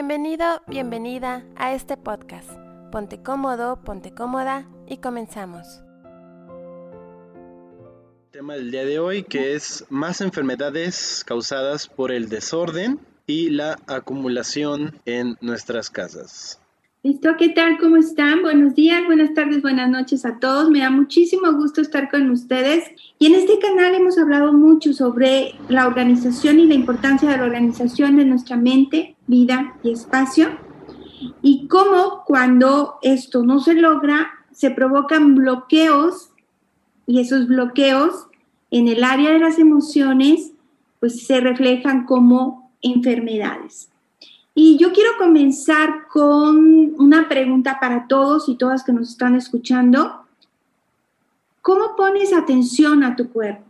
Bienvenido, bienvenida a este podcast. Ponte cómodo, ponte cómoda y comenzamos. Tema del día de hoy que es más enfermedades causadas por el desorden y la acumulación en nuestras casas. ¿Listo? ¿Qué tal? ¿Cómo están? Buenos días, buenas tardes, buenas noches a todos. Me da muchísimo gusto estar con ustedes. Y en este canal hemos hablado mucho sobre la organización y la importancia de la organización de nuestra mente, vida y espacio. Y cómo cuando esto no se logra, se provocan bloqueos y esos bloqueos en el área de las emociones, pues se reflejan como enfermedades. Y yo quiero comenzar con una pregunta para todos y todas que nos están escuchando. ¿Cómo pones atención a tu cuerpo?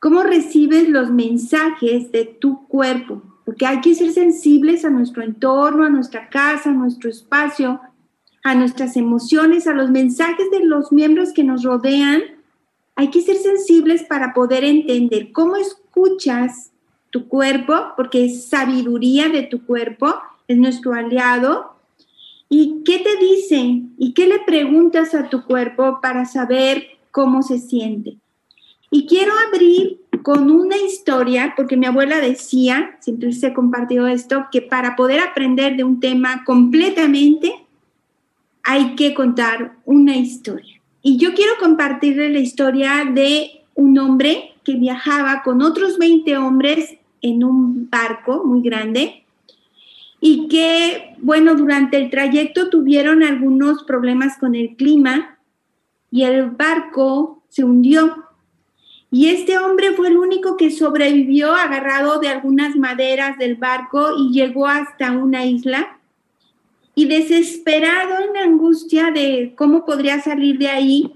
¿Cómo recibes los mensajes de tu cuerpo? Porque hay que ser sensibles a nuestro entorno, a nuestra casa, a nuestro espacio, a nuestras emociones, a los mensajes de los miembros que nos rodean. Hay que ser sensibles para poder entender cómo escuchas tu cuerpo, porque es sabiduría de tu cuerpo, es nuestro aliado. ¿Y qué te dice? ¿Y qué le preguntas a tu cuerpo para saber cómo se siente? Y quiero abrir con una historia, porque mi abuela decía, siempre se compartió esto, que para poder aprender de un tema completamente hay que contar una historia. Y yo quiero compartirle la historia de un hombre que viajaba con otros 20 hombres en un barco muy grande y que, bueno, durante el trayecto tuvieron algunos problemas con el clima y el barco se hundió. Y este hombre fue el único que sobrevivió agarrado de algunas maderas del barco y llegó hasta una isla. Y desesperado en angustia de cómo podría salir de ahí,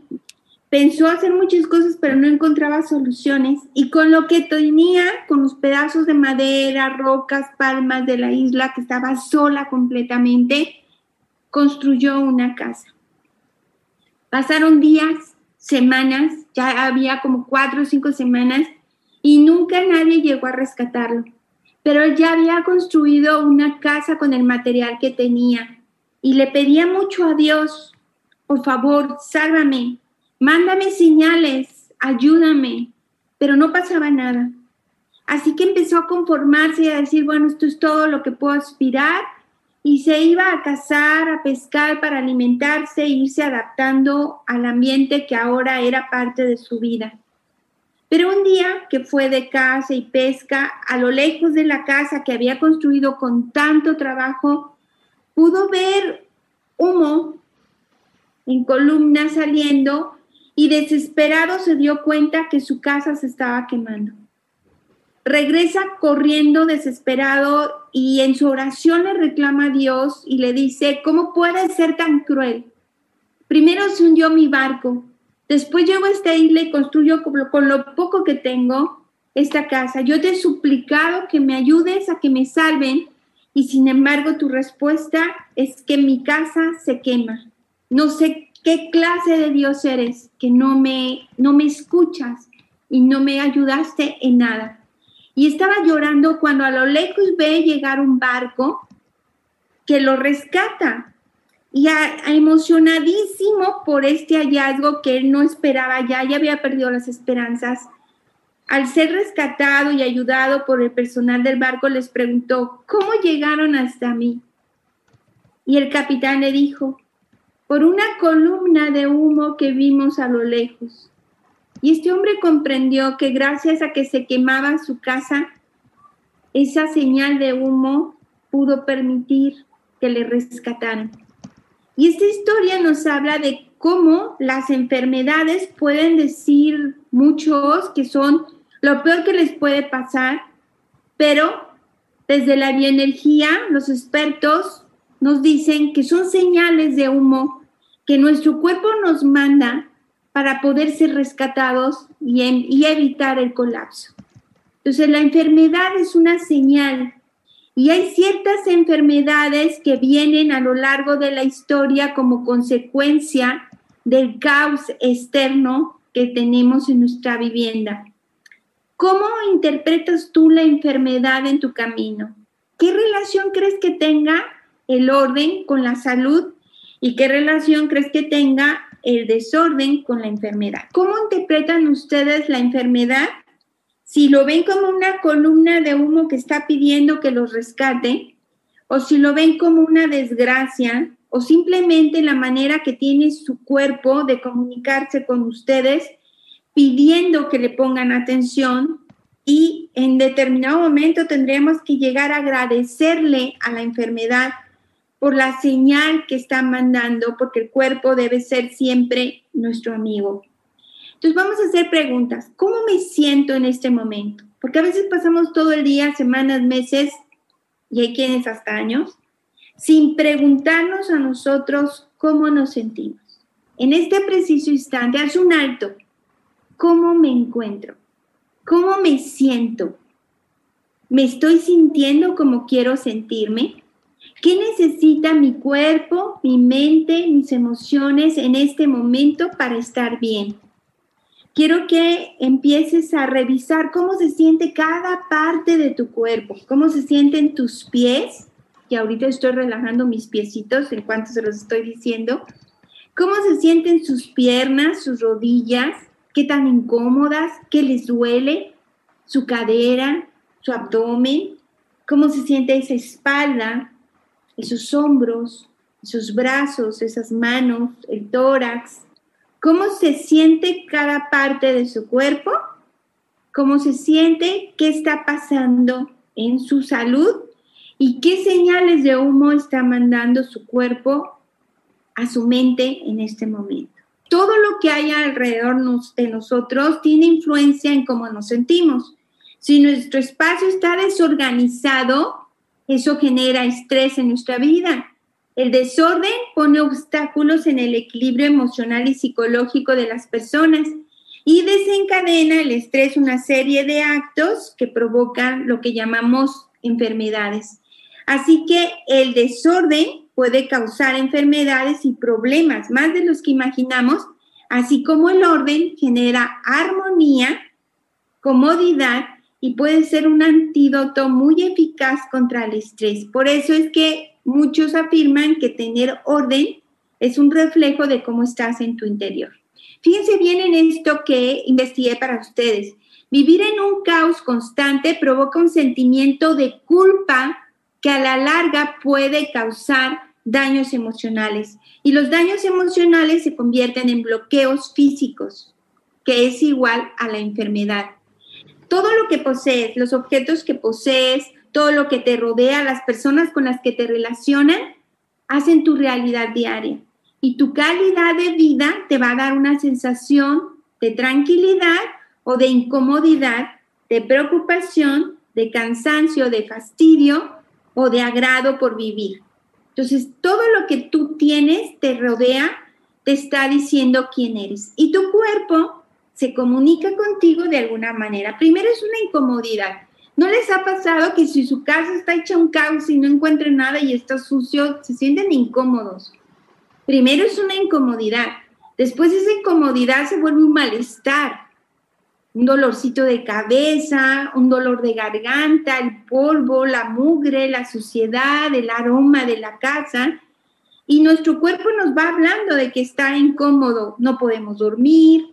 Pensó hacer muchas cosas, pero no encontraba soluciones. Y con lo que tenía, con los pedazos de madera, rocas, palmas de la isla, que estaba sola completamente, construyó una casa. Pasaron días, semanas, ya había como cuatro o cinco semanas, y nunca nadie llegó a rescatarlo. Pero ya había construido una casa con el material que tenía y le pedía mucho a Dios, por favor, sálvame, mándame señales, ayúdame, pero no pasaba nada. Así que empezó a conformarse y a decir, bueno, esto es todo lo que puedo aspirar y se iba a cazar, a pescar para alimentarse e irse adaptando al ambiente que ahora era parte de su vida. Pero un día que fue de caza y pesca, a lo lejos de la casa que había construido con tanto trabajo, pudo ver humo en columnas saliendo y desesperado se dio cuenta que su casa se estaba quemando. Regresa corriendo desesperado y en su oración le reclama a Dios y le dice, ¿cómo puede ser tan cruel? Primero se hundió mi barco, después llego a esta isla y construyo con lo poco que tengo esta casa. Yo te he suplicado que me ayudes a que me salven y sin embargo tu respuesta es que mi casa se quema. No sé ¿Qué clase de Dios eres que no me, no me escuchas y no me ayudaste en nada? Y estaba llorando cuando a lo lejos ve llegar un barco que lo rescata. Y emocionadísimo por este hallazgo que él no esperaba ya, ya había perdido las esperanzas. Al ser rescatado y ayudado por el personal del barco, les preguntó, ¿cómo llegaron hasta mí? Y el capitán le dijo, por una columna de humo que vimos a lo lejos. Y este hombre comprendió que gracias a que se quemaba su casa, esa señal de humo pudo permitir que le rescataran. Y esta historia nos habla de cómo las enfermedades pueden decir muchos que son lo peor que les puede pasar, pero desde la bioenergía los expertos nos dicen que son señales de humo que nuestro cuerpo nos manda para poder ser rescatados y, evitar el colapso. Entonces, la enfermedad es una señal y hay ciertas enfermedades que vienen a lo largo de la historia como consecuencia del caos externo que tenemos en nuestra vivienda. ¿Cómo interpretas tú la enfermedad en tu camino? ¿qué relación crees que tenga el orden con la salud y qué relación crees que tenga el desorden con la enfermedad? ¿Cómo interpretan ustedes la enfermedad? Si lo ven como una columna de humo que está pidiendo que los rescate, o si lo ven como una desgracia, o simplemente la manera que tiene su cuerpo de comunicarse con ustedes pidiendo que le pongan atención y en determinado momento tendremos que llegar a agradecerle a la enfermedad por la señal que está mandando, porque el cuerpo debe ser siempre nuestro amigo. Entonces vamos a hacer preguntas. ¿Cómo me siento en este momento? Porque a veces pasamos todo el día, semanas, meses, y hay quienes hasta años, sin preguntarnos a nosotros cómo nos sentimos. En este preciso instante, haz un alto. ¿Cómo me encuentro? ¿Cómo me siento? ¿Me estoy sintiendo como quiero sentirme? ¿Qué necesita mi cuerpo, mi mente, mis emociones en este momento para estar bien? Quiero que empieces a revisar cómo se siente cada parte de tu cuerpo, cómo se sienten tus pies, que ahorita estoy relajando mis piecitos en cuanto se los estoy diciendo. ¿Cómo se sienten sus piernas, sus rodillas? ¿Qué tan incómodas? ¿Qué les duele? ¿Su cadera? ¿Su abdomen? ¿Cómo se siente esa espalda? Esos hombros, esos brazos, esas manos, el tórax. ¿Cómo se siente cada parte de su cuerpo? ¿Cómo se siente? ¿Qué está pasando en su salud? y qué señales de humo está mandando su cuerpo a su mente en este momento. Todo lo que hay alrededor de nosotros tiene influencia en cómo nos sentimos. Si nuestro espacio está desorganizado, eso genera estrés en nuestra vida. El desorden pone obstáculos en el equilibrio emocional y psicológico de las personas y desencadena el estrés una serie de actos que provocan lo que llamamos enfermedades. Así que el desorden puede causar enfermedades y problemas más de los que imaginamos, así como el orden genera armonía, comodidad y puede ser un antídoto muy eficaz contra el estrés. Por eso es que muchos afirman que tener orden es un reflejo de cómo estás en tu interior. Fíjense bien en esto que investigué para ustedes. Vivir en un caos constante provoca un sentimiento de culpa que a la larga puede causar daños emocionales. Y los daños emocionales se convierten en bloqueos físicos, que es igual a la enfermedad. Todo lo que posees, los objetos que posees, todo lo que te rodea, las personas con las que te relacionan, hacen tu realidad diaria. Y tu calidad de vida te va a dar una sensación de tranquilidad o de incomodidad, de preocupación, de cansancio, de fastidio o de agrado por vivir. Entonces, todo lo que tú tienes te rodea, te está diciendo quién eres. Y tu cuerpo se comunica contigo de alguna manera. Primero es una incomodidad. ¿No les ha pasado que si su casa está hecha un caos y no encuentran nada y está sucio, se sienten incómodos? Primero es una incomodidad. Después esa incomodidad se vuelve un malestar un dolorcito de cabeza, un dolor de garganta, el polvo, la mugre, la suciedad, el aroma de la casa. Y nuestro cuerpo nos va hablando de que está incómodo, no podemos dormir,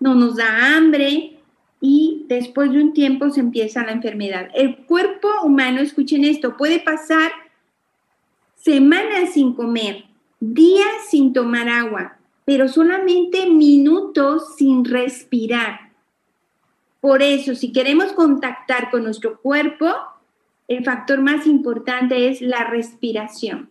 no nos da hambre y después de un tiempo se empieza la enfermedad. El cuerpo humano, escuchen esto, puede pasar semanas sin comer, días sin tomar agua, pero solamente minutos sin respirar. Por eso, si queremos contactar con nuestro cuerpo, el factor más importante es la respiración.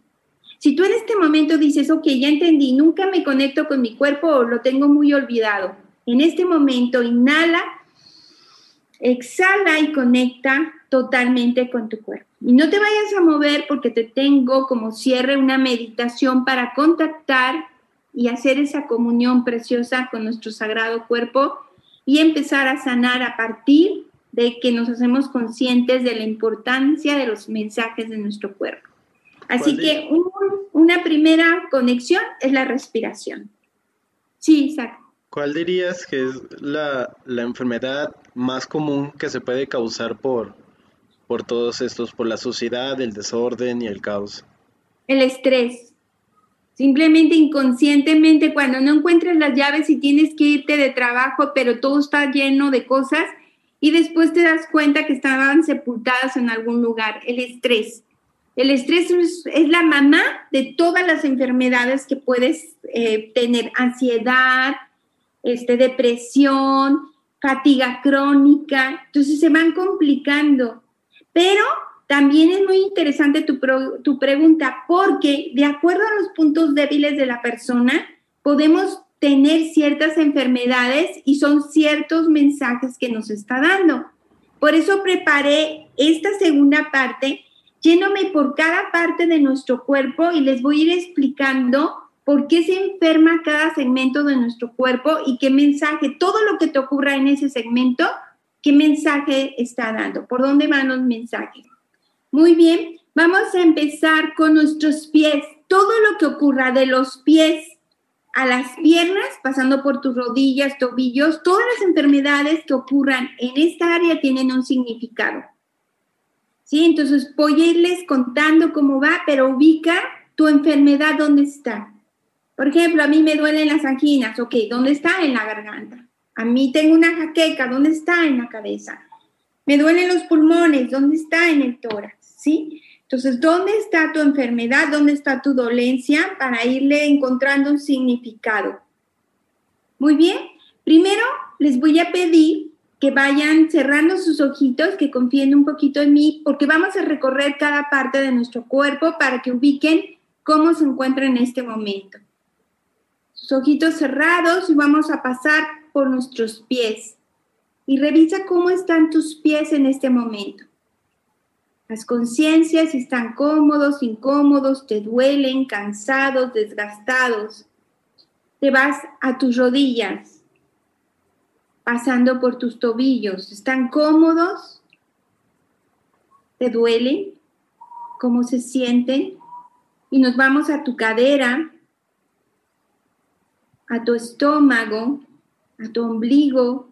Si tú en este momento dices, ok, ya entendí, nunca me conecto con mi cuerpo o lo tengo muy olvidado, en este momento inhala, exhala y conecta totalmente con tu cuerpo. Y no te vayas a mover porque te tengo como cierre una meditación para contactar y hacer esa comunión preciosa con nuestro sagrado cuerpo y empezar a sanar a partir de que nos hacemos conscientes de la importancia de los mensajes de nuestro cuerpo. Así que una primera conexión es la respiración. Sí, exacto. ¿Cuál dirías que es la, la, enfermedad más común que se puede causar por, por todos estos, por la suciedad, el desorden y el caos? El estrés. Simplemente inconscientemente cuando no encuentras las llaves y tienes que irte de trabajo, pero todo está lleno de cosas y después te das cuenta que estaban sepultadas en algún lugar. El estrés. El estrés es, la mamá de todas las enfermedades que puedes eh, tener, ansiedad, este, depresión, fatiga crónica, entonces se van complicando. Pero también es muy interesante tu, tu pregunta, porque de acuerdo a los puntos débiles de la persona, podemos tener ciertas enfermedades y son ciertos mensajes que nos está dando. Por eso preparé esta segunda parte, yéndome por cada parte de nuestro cuerpo y les voy a ir explicando por qué se enferma cada segmento de nuestro cuerpo y qué mensaje, todo lo que te ocurra en ese segmento, qué mensaje está dando, por dónde van los mensajes. Muy bien, vamos a empezar con nuestros pies. Todo lo que ocurra de los pies a las piernas, pasando por tus rodillas, tobillos, todas las enfermedades que ocurran en esta área tienen un significado. ¿Sí? Entonces voy a irles contando cómo va, pero ubica tu enfermedad dónde está. Por ejemplo, a mí me duelen las anginas, ok, ¿dónde está? En la garganta. A mí tengo una jaqueca, ¿dónde está? En la cabeza. Me duelen los pulmones, ¿dónde está? En el tórax, ¿sí? Entonces, ¿dónde está tu enfermedad? ¿Dónde está tu dolencia? Para irle encontrando un significado. Muy bien, primero les voy a pedir que vayan cerrando sus ojitos, que confíen un poquito en mí, porque vamos a recorrer cada parte de nuestro cuerpo para que ubiquen cómo se encuentra en este momento ojitos cerrados y vamos a pasar por nuestros pies. Y revisa cómo están tus pies en este momento. Las conciencias están cómodos, incómodos, te duelen, cansados, desgastados. Te vas a tus rodillas, pasando por tus tobillos. ¿Están cómodos? ¿Te duelen? ¿Cómo se sienten? Y nos vamos a tu cadera, a tu estómago, a tu ombligo,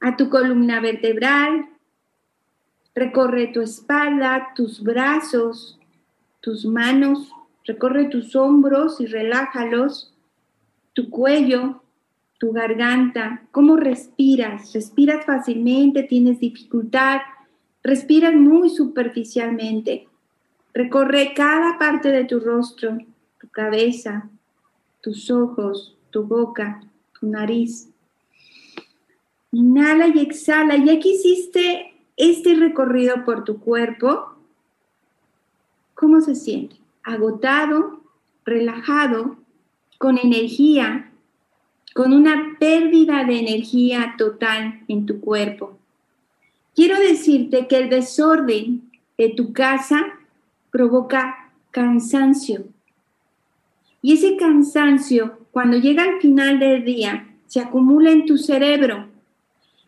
a tu columna vertebral. Recorre tu espalda, tus brazos, tus manos, recorre tus hombros y relájalos, tu cuello, tu garganta, cómo respiras. Respiras fácilmente, tienes dificultad, respiras muy superficialmente. Recorre cada parte de tu rostro, tu cabeza, tus ojos, tu boca, tu nariz. Inhala y exhala. Ya que hiciste este recorrido por tu cuerpo, ¿cómo se siente? Agotado, relajado, con energía, con una pérdida de energía total en tu cuerpo. Quiero decirte que el desorden de tu casa provoca cansancio, y ese cansancio, cuando llega al final del día, se acumula en tu cerebro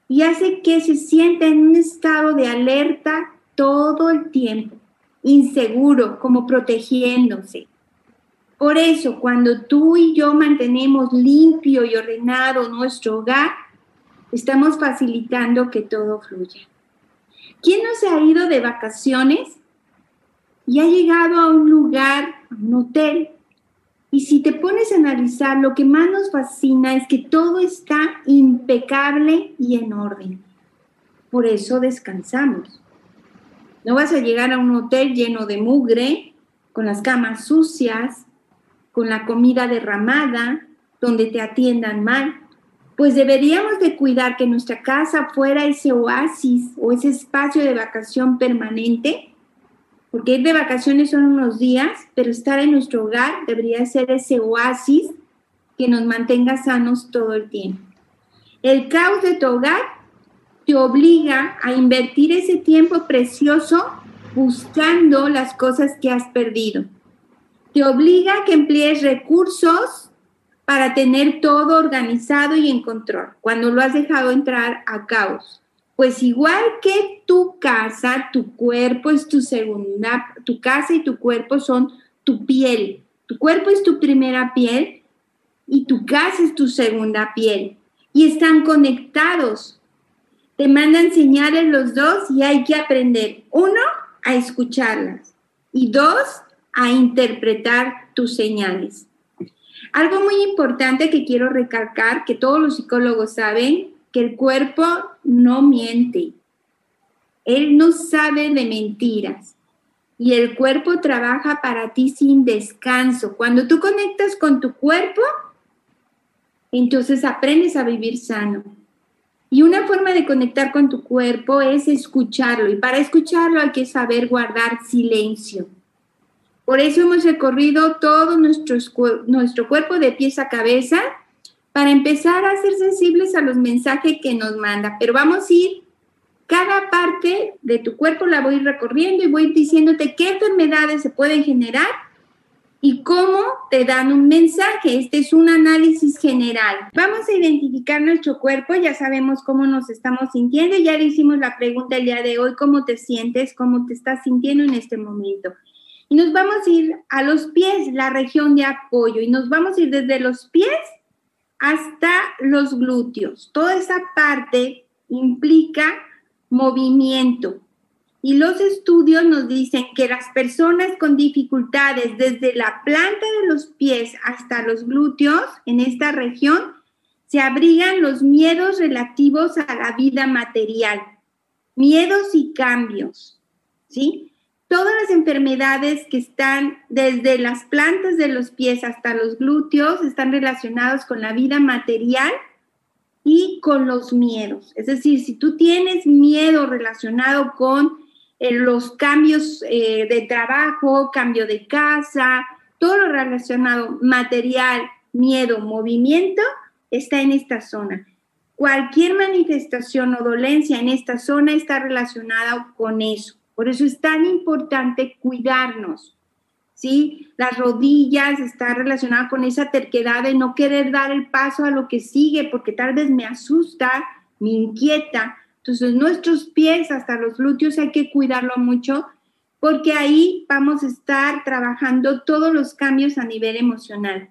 y hace que se sienta en un estado de alerta todo el tiempo, inseguro, como protegiéndose. Por eso, cuando tú y yo mantenemos limpio y ordenado nuestro hogar, estamos facilitando que todo fluya. ¿Quién no se ha ido de vacaciones y ha llegado a un lugar, a un hotel, y si te pones a analizar, lo que más nos fascina es que todo está impecable y en orden. Por eso descansamos. No vas a llegar a un hotel lleno de mugre, con las camas sucias, con la comida derramada, donde te atiendan mal. Pues deberíamos de cuidar que nuestra casa fuera ese oasis o ese espacio de vacación permanente porque ir de vacaciones son unos días, pero estar en nuestro hogar debería ser ese oasis que nos mantenga sanos todo el tiempo. El caos de tu hogar te obliga a invertir ese tiempo precioso buscando las cosas que has perdido. Te obliga a que emplees recursos para tener todo organizado y en control cuando lo has dejado entrar a caos. Pues igual que tu casa, tu cuerpo es tu segunda, tu casa y tu cuerpo son tu piel. Tu cuerpo es tu primera piel y tu casa es tu segunda piel. Y están conectados. te mandan señales los dos y hay que aprender, uno, a escucharlas y dos, a interpretar tus señales. Algo muy importante que quiero recalcar, que todos los psicólogos saben, el cuerpo no miente. Él no sabe de mentiras. Y el cuerpo trabaja para ti sin descanso. Cuando tú conectas con tu cuerpo, entonces aprendes a vivir sano. Y una forma de conectar con tu cuerpo es escucharlo. Y para escucharlo hay que saber guardar silencio. Por eso hemos recorrido todo nuestro, nuestro cuerpo de pies a cabeza para empezar a ser sensibles a los mensajes que nos manda. Pero vamos a ir, cada parte de tu cuerpo la voy recorriendo y voy diciéndote qué enfermedades se pueden generar y cómo te dan un mensaje. Este es un análisis general. Vamos a identificar nuestro cuerpo, ya sabemos cómo nos estamos sintiendo, ya le hicimos la pregunta el día de hoy, cómo te sientes, cómo te estás sintiendo en este momento. Y nos vamos a ir a los pies, la región de apoyo, y nos vamos a ir desde los pies hasta los glúteos. Toda esa parte implica movimiento, y los estudios nos dicen que las personas con dificultades desde la planta de los pies hasta los glúteos en esta región se abrigan los miedos relativos a la vida material, miedos y cambios, ¿sí? Todas las enfermedades que están desde las plantas de los pies hasta los glúteos están relacionadas con la vida material y con los miedos. Es decir, si tú tienes miedo relacionado con los cambios eh, de trabajo, cambio de casa, todo lo relacionado, material, miedo, movimiento, está en esta zona. Cualquier manifestación o dolencia en esta zona está relacionada con eso. Por eso es tan importante cuidarnos. ¿sí? Las rodillas está relacionada con esa terquedad de no querer dar el paso a lo que sigue porque tal vez me asusta, me inquieta. Entonces, nuestros pies hasta los glúteos hay que cuidarlo mucho porque ahí vamos a estar trabajando todos los cambios a nivel emocional.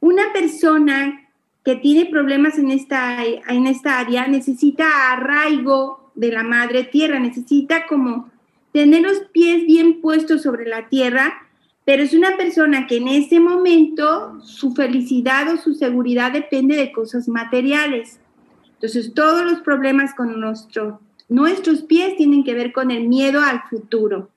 Una persona que tiene problemas en esta, en esta área necesita arraigo de la madre tierra, necesita como tener los pies bien puestos sobre la tierra, pero es una persona que en ese momento su felicidad o su seguridad depende de cosas materiales. Entonces, todos los problemas con nuestros pies tienen que ver con el miedo al futuro.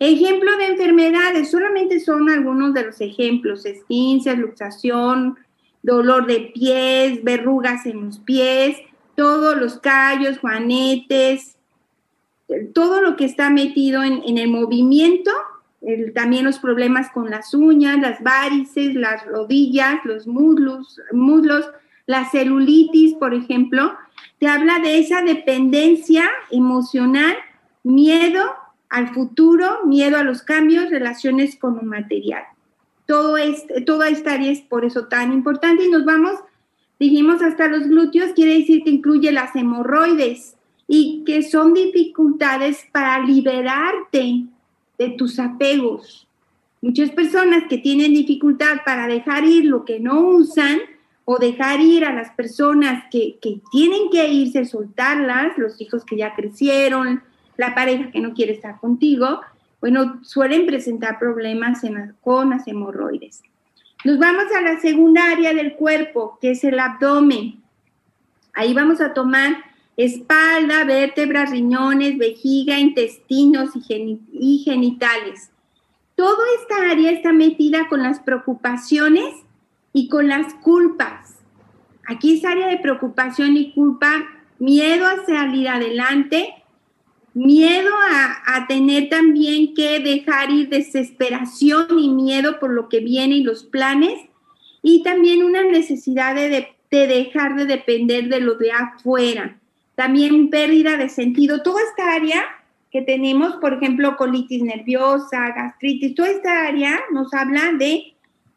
Ejemplo de enfermedades, solamente son algunos de los ejemplos, esquincia, luxación, dolor de pies, verrugas en los pies, todos los callos, juanetes, todo lo que está metido en, el movimiento, también los problemas con las uñas, las varices, las rodillas, los muslos, muslos la celulitis, por ejemplo, te habla de esa dependencia emocional, miedo al futuro, miedo a los cambios, relaciones con lo material. Todo este, toda esta área es por eso tan importante y nos vamos, dijimos hasta los glúteos, quiere decir que incluye las hemorroides y que son dificultades para liberarte de tus apegos. Muchas personas que tienen dificultad para dejar ir lo que no usan, o dejar ir a las personas que, tienen que irse, soltarlas, los hijos que ya crecieron, la pareja que no quiere estar contigo, bueno, suelen presentar problemas con las hemorroides. Nos vamos a la segunda área del cuerpo, que es el abdomen. Ahí vamos a tomar espalda, vértebras, riñones, vejiga, intestinos y, genitales. Toda esta área está metida con las preocupaciones y con las culpas. Aquí es área de preocupación y culpa, miedo a salir adelante, miedo a, tener también que dejar ir desesperación y miedo por lo que viene y los planes, y también una necesidad de, de dejar de depender de lo de afuera. También pérdida de sentido. Toda esta área que tenemos, por ejemplo, colitis nerviosa, gastritis, toda esta área nos habla de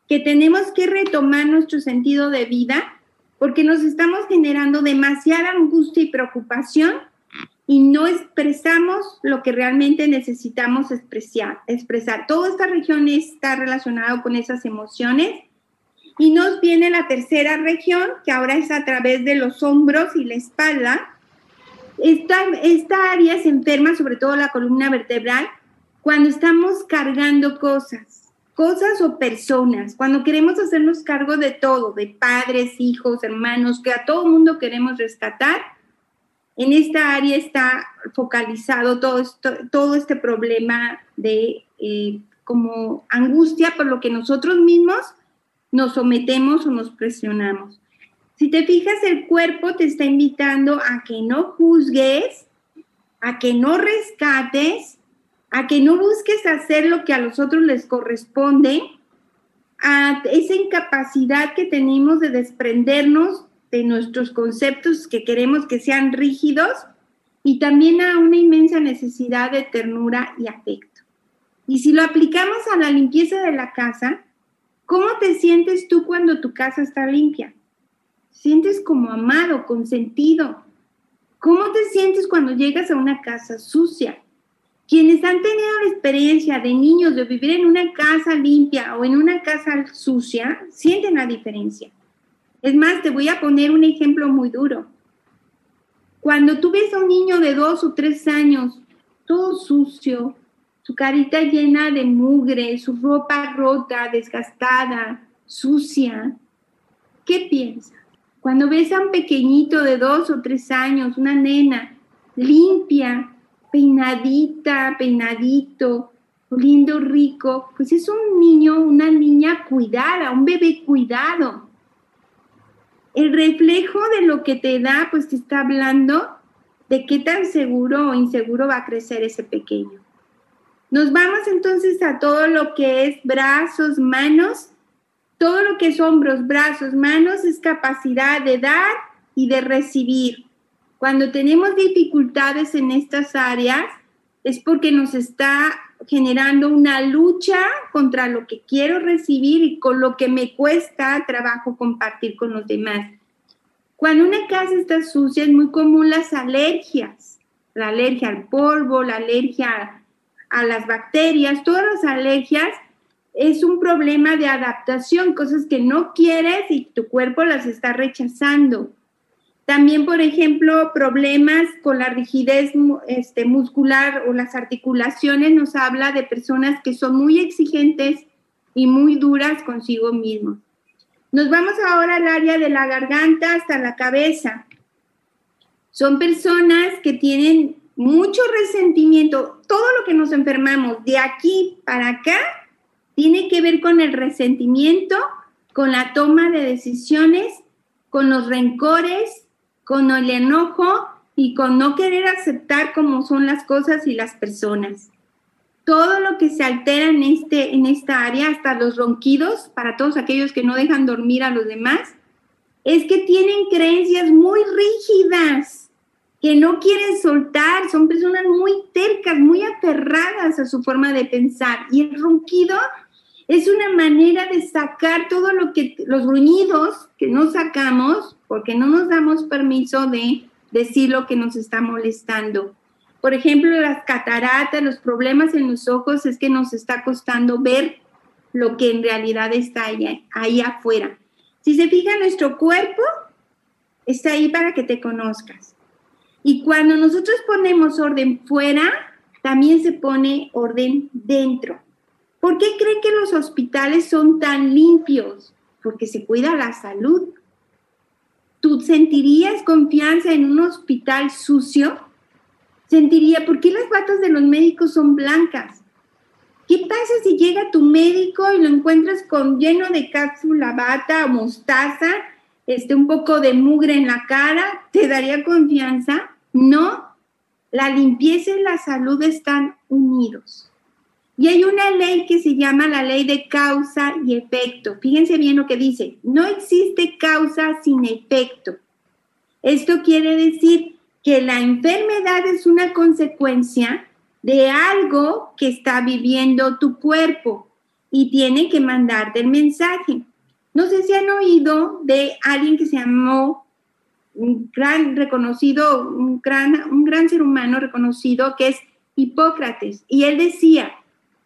que tenemos que retomar nuestro sentido de vida porque nos estamos generando demasiada angustia y preocupación y no expresamos lo que realmente necesitamos expresar. expresar. Toda esta región está relacionada con esas emociones. Y nos viene la tercera región, que ahora es a través de los hombros y la espalda. Esta, esta área se enferma, sobre todo la columna vertebral, cuando estamos cargando cosas, cosas o personas, cuando queremos hacernos cargo de todo, de padres, hijos, hermanos, que a todo mundo queremos rescatar, en esta área está focalizado todo, todo este problema de eh, como angustia por lo que nosotros mismos nos sometemos o nos presionamos. Si te fijas, el cuerpo te está invitando a que no juzgues, a que no rescates, a que no busques hacer lo que a los otros les corresponde, a esa incapacidad que tenemos de desprendernos de nuestros conceptos que queremos que sean rígidos y también a una inmensa necesidad de ternura y afecto. Y si lo aplicamos a la limpieza de la casa, ¿cómo te sientes tú cuando tu casa está limpia? Sientes como amado, consentido. ¿Cómo te sientes cuando llegas a una casa sucia? Quienes han tenido la experiencia de niños de vivir en una casa limpia o en una casa sucia, sienten la diferencia. Es más, te voy a poner un ejemplo muy duro. Cuando tú ves a un niño de dos o tres años, todo sucio, su carita llena de mugre, su ropa rota, desgastada, sucia, ¿qué piensas? Cuando ves a un pequeñito de dos o tres años, una nena limpia, peinadita, peinadito, lindo, rico, pues es un niño, una niña cuidada, un bebé cuidado. El reflejo de lo que te da, pues te está hablando de qué tan seguro o inseguro va a crecer ese pequeño. Nos vamos entonces a todo lo que es brazos, manos todo lo que es hombros, brazos, manos es capacidad de dar y de recibir. Cuando tenemos dificultades en estas áreas es porque nos está generando una lucha contra lo que quiero recibir y con lo que me cuesta trabajo compartir con los demás. Cuando una casa está sucia es muy común las alergias, la alergia al polvo, la alergia a las bacterias, todas las alergias es un problema de adaptación, cosas que no quieres y tu cuerpo las está rechazando. También, por ejemplo, problemas con la rigidez este, muscular o las articulaciones nos habla de personas que son muy exigentes y muy duras consigo mismos. Nos vamos ahora al área de la garganta hasta la cabeza. Son personas que tienen mucho resentimiento. Todo lo que nos enfermamos de aquí para acá tiene que ver con el resentimiento, con la toma de decisiones, con los rencores, con el enojo y con no querer aceptar cómo son las cosas y las personas. Todo lo que se altera en, este, en esta área, hasta los ronquidos, para todos aquellos que no dejan dormir a los demás, es que tienen creencias muy rígidas, que no quieren soltar, son personas muy tercas, muy aferradas a su forma de pensar. Y el ronquido es una manera de sacar todo lo que, los gruñidos que no sacamos, porque no nos damos permiso de decir lo que nos está molestando. Por ejemplo, las cataratas, los problemas en los ojos es que nos está costando ver lo que en realidad está ahí, ahí afuera. Si se fija, nuestro cuerpo está ahí para que te conozcas. Y cuando nosotros ponemos orden fuera, también se pone orden dentro. ¿Por qué creen que los hospitales son tan limpios? Porque se cuida la salud. ¿Tú sentirías confianza en un hospital sucio? Sentiría, ¿por qué las batas de los médicos son blancas? ¿Qué pasa si llega tu médico y lo encuentras con lleno de cápsula bata o mostaza, este, un poco de mugre en la cara? ¿Te daría confianza? No. La limpieza y la salud están unidos. Y hay una ley que se llama la ley de causa y efecto. Fíjense bien lo que dice. No existe causa sin efecto. Esto quiere decir que la enfermedad es una consecuencia de algo que está viviendo tu cuerpo y tiene que mandarte el mensaje. No sé si han oído de alguien que se llamó un gran reconocido, un gran, un gran ser humano reconocido que es Hipócrates. Y él decía,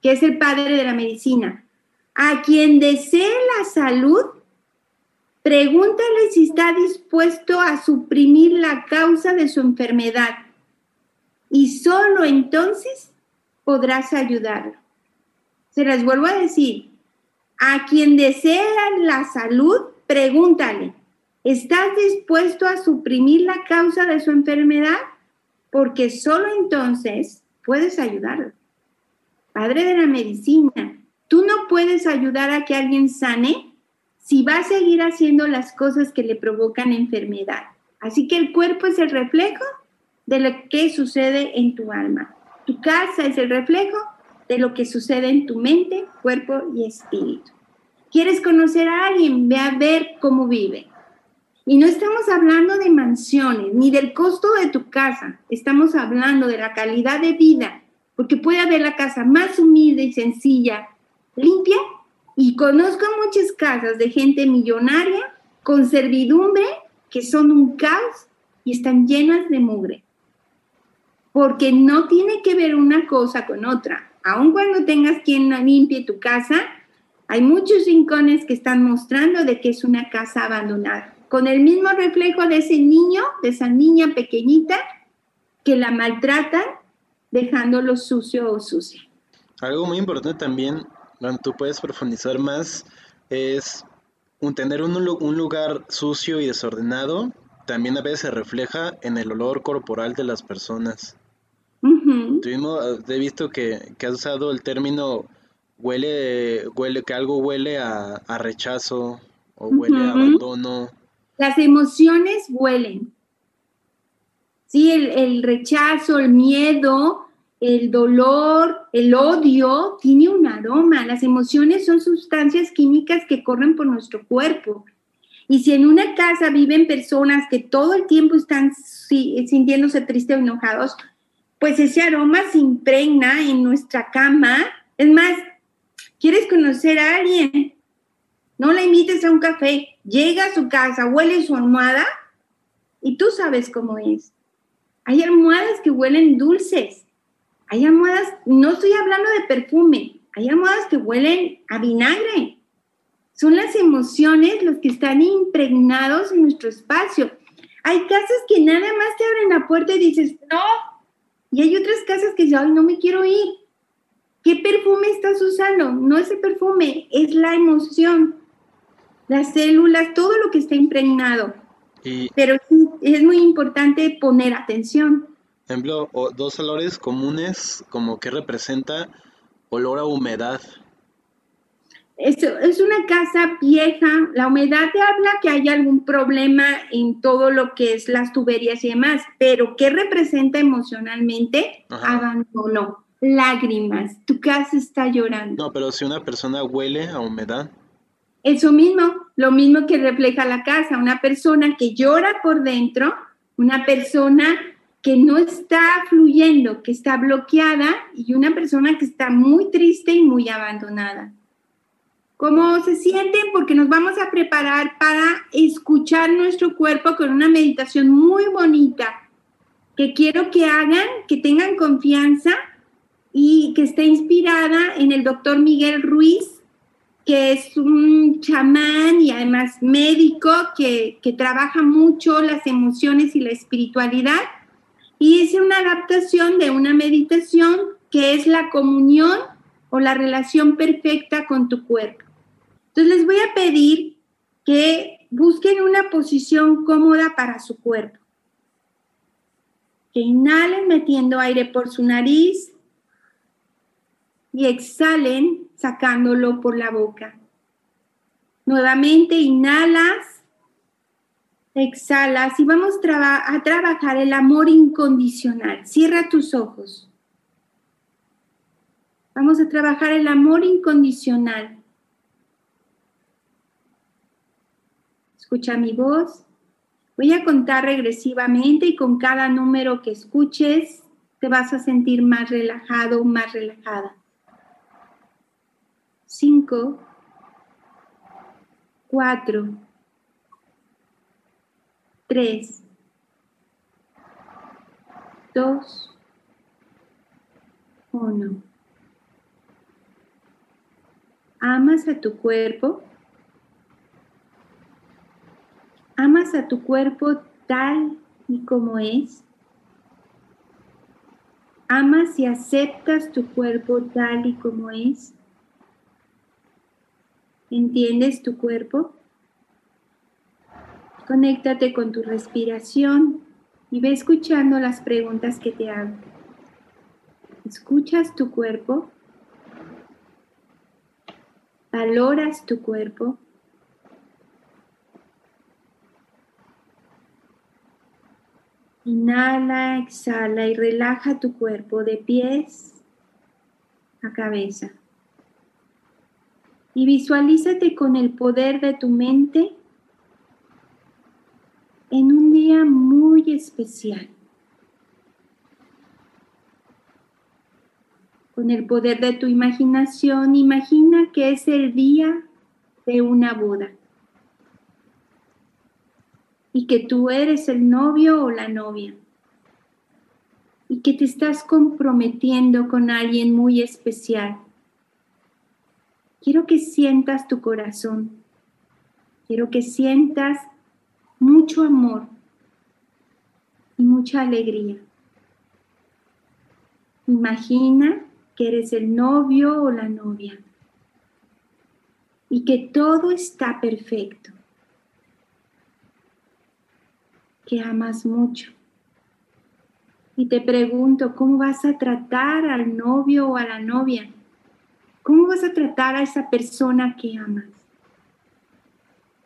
que es el padre de la medicina. A quien desee la salud, pregúntale si está dispuesto a suprimir la causa de su enfermedad. y solo entonces podrás ayudarlo. Se les vuelvo a decir, a quien desea la salud, pregúntale, ¿estás dispuesto a suprimir la causa de su enfermedad? Porque solo entonces puedes ayudarlo. Padre de la medicina, tú no puedes ayudar a que alguien sane si va a seguir haciendo las cosas que le provocan enfermedad. Así que el cuerpo es el reflejo de lo que sucede en tu alma. Tu casa es el reflejo de lo que sucede en tu mente, cuerpo y espíritu. ¿Quieres conocer a alguien? Ve a ver cómo vive. Y no estamos hablando de mansiones ni del costo de tu casa, estamos hablando de la calidad de vida, porque puede haber la casa más humilde y sencilla, limpia, y conozco muchas casas de gente millonaria con servidumbre que son un caos y están llenas de mugre. Porque no tiene que ver una cosa con otra. Aun cuando tengas quien limpie tu casa, hay muchos rincones que están mostrando de que es una casa abandonada con el mismo reflejo de ese niño, de esa niña pequeñita que la maltratan dejándolo sucio o sucia. Algo muy importante también, donde tú puedes profundizar más, es un, tener un, lugar sucio y desordenado, también a veces se refleja en el olor corporal de las personas. Tuvimos, he visto que, que, has usado el término huele, huele que algo huele a, rechazo o huele a abandono. Las emociones huelen. Sí, el, rechazo, el miedo, el dolor, el odio, tiene un aroma. Las emociones son sustancias químicas que corren por nuestro cuerpo. Y si en una casa viven personas que todo el tiempo están sintiéndose tristes o enojados, pues ese aroma se impregna en nuestra cama. Es más, ¿quieres conocer a alguien? No la invites a un café, llega a su casa, huele su almohada y tú sabes cómo es. Hay almohadas que huelen dulces. Hay almohadas, no estoy hablando de perfume, hay almohadas que huelen a vinagre. Son las emociones los que están impregnados en nuestro espacio. Hay casas que nada más te abren la puerta y dices, no. Y hay otras casas que dicen, ay, no me quiero ir. ¿Qué perfume estás usando? No es el perfume, es la emoción las células, todo lo que está impregnado. Pero es muy importante poner atención. Ejemplo, dos olores comunes, como que representa olor a humedad. Es, es una casa vieja, la humedad te habla que hay algún problema en todo lo que es las tuberías y demás, pero ¿qué representa emocionalmente? Abandono, lágrimas, tu casa está llorando. No, pero si una persona huele a humedad. Eso mismo, lo mismo que refleja la casa, una persona que llora por dentro, una persona que no está fluyendo, que está bloqueada y una persona que está muy triste y muy abandonada. ¿Cómo se sienten? Porque nos vamos a preparar para escuchar nuestro cuerpo con una meditación muy bonita que quiero que hagan, que tengan confianza y que esté inspirada en el doctor Miguel Ruiz, que es un chamán y además médico que, trabaja mucho las emociones y la espiritualidad. Y es una adaptación de una meditación que es la comunión o la relación perfecta con tu cuerpo. Entonces les voy a pedir que busquen una posición cómoda para su cuerpo. Que inhalen metiendo aire por su nariz y exhalen sacándolo por la boca. Nuevamente inhalas, exhalas y vamos a trabajar el amor incondicional. Cierra tus ojos. Vamos a trabajar el amor incondicional. Escucha mi voz. Voy a contar regresivamente y con cada número que escuches te vas a sentir más relajado, más relajada. 5, 4, 3, 2, 1. ¿Amas a tu cuerpo? ¿Amas a tu cuerpo tal y como es? ¿Amas y aceptas tu cuerpo tal y como es? ¿Entiendes tu cuerpo? Conéctate con tu respiración y ve escuchando las preguntas que te hago. ¿Escuchas tu cuerpo? ¿Valoras tu cuerpo? Inhala, exhala y relaja tu cuerpo de pies a cabeza. Y visualízate con el poder de tu mente en un día muy especial. Con el poder de tu imaginación, imagina que es el día de una boda y que tú eres el novio o la novia y que te estás comprometiendo con alguien muy especial. Quiero que sientas tu corazón, quiero que sientas mucho amor y mucha alegría. Imagina que eres el novio o la novia y que todo está perfecto que amas mucho. Y te pregunto, ¿cómo vas a tratar al novio o a la novia? ¿Cómo vas a tratar a esa persona que amas?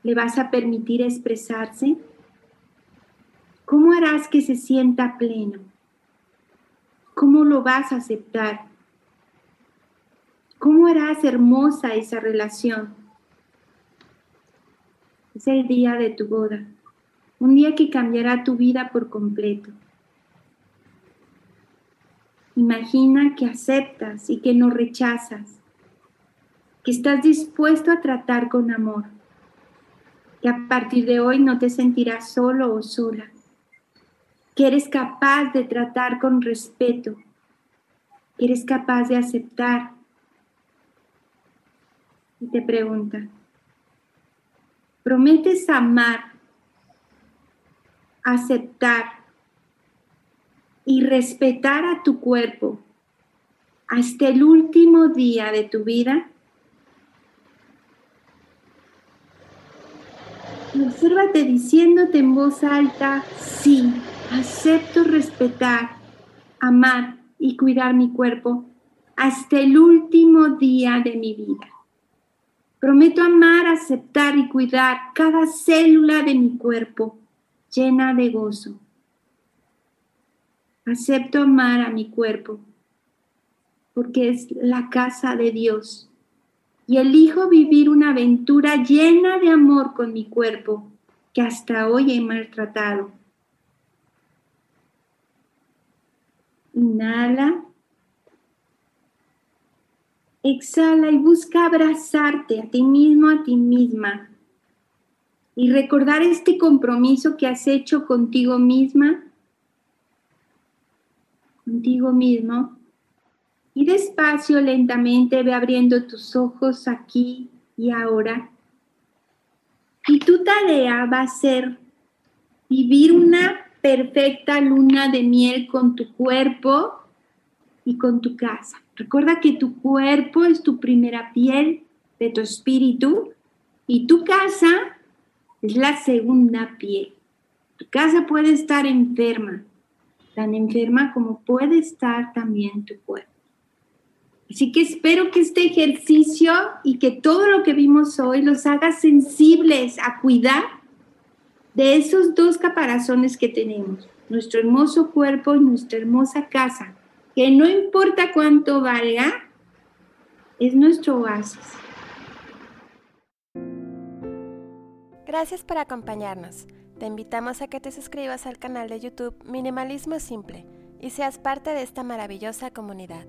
¿Le vas a permitir expresarse? ¿Cómo harás que se sienta pleno? ¿Cómo lo vas a aceptar? ¿Cómo harás hermosa esa relación? Es el día de tu boda un día que cambiará tu vida por completo. Imagina que aceptas y que no rechazas, que estás dispuesto a tratar con amor, que a partir de hoy no te sentirás solo o sola, que eres capaz de tratar con respeto, que eres capaz de aceptar. Y te pregunta, ¿prometes amar aceptar y respetar a tu cuerpo hasta el último día de tu vida? Obsérvate diciéndote en voz alta, sí, acepto respetar, amar y cuidar mi cuerpo hasta el último día de mi vida. Prometo amar, aceptar y cuidar cada célula de mi cuerpo llena de gozo. Acepto amar a mi cuerpo porque es la casa de Dios y elijo vivir una aventura llena de amor con mi cuerpo hasta hoy he maltratado. Inhala. Exhala y busca abrazarte a ti mismo, a ti misma y recordar este compromiso que has hecho contigo misma, contigo mismo. Y despacio, lentamente ve abriendo tus ojos aquí y ahora. Y tu tarea va a ser vivir una perfecta luna de miel con tu cuerpo y con tu casa. Recuerda que tu cuerpo es tu primera piel de tu espíritu y tu casa es la segunda piel. Tu casa puede estar enferma, tan enferma como puede estar también tu cuerpo. Así que espero que este ejercicio y que todo lo que vimos hoy los haga sensibles a cuidar de esos dos caparazones que tenemos, nuestro hermoso cuerpo y nuestra hermosa casa, que no importa cuánto valga, es nuestro oasis. Gracias por acompañarnos. Te invitamos a que te suscribas al canal de YouTube Minimalismo Simple y seas parte de esta maravillosa comunidad.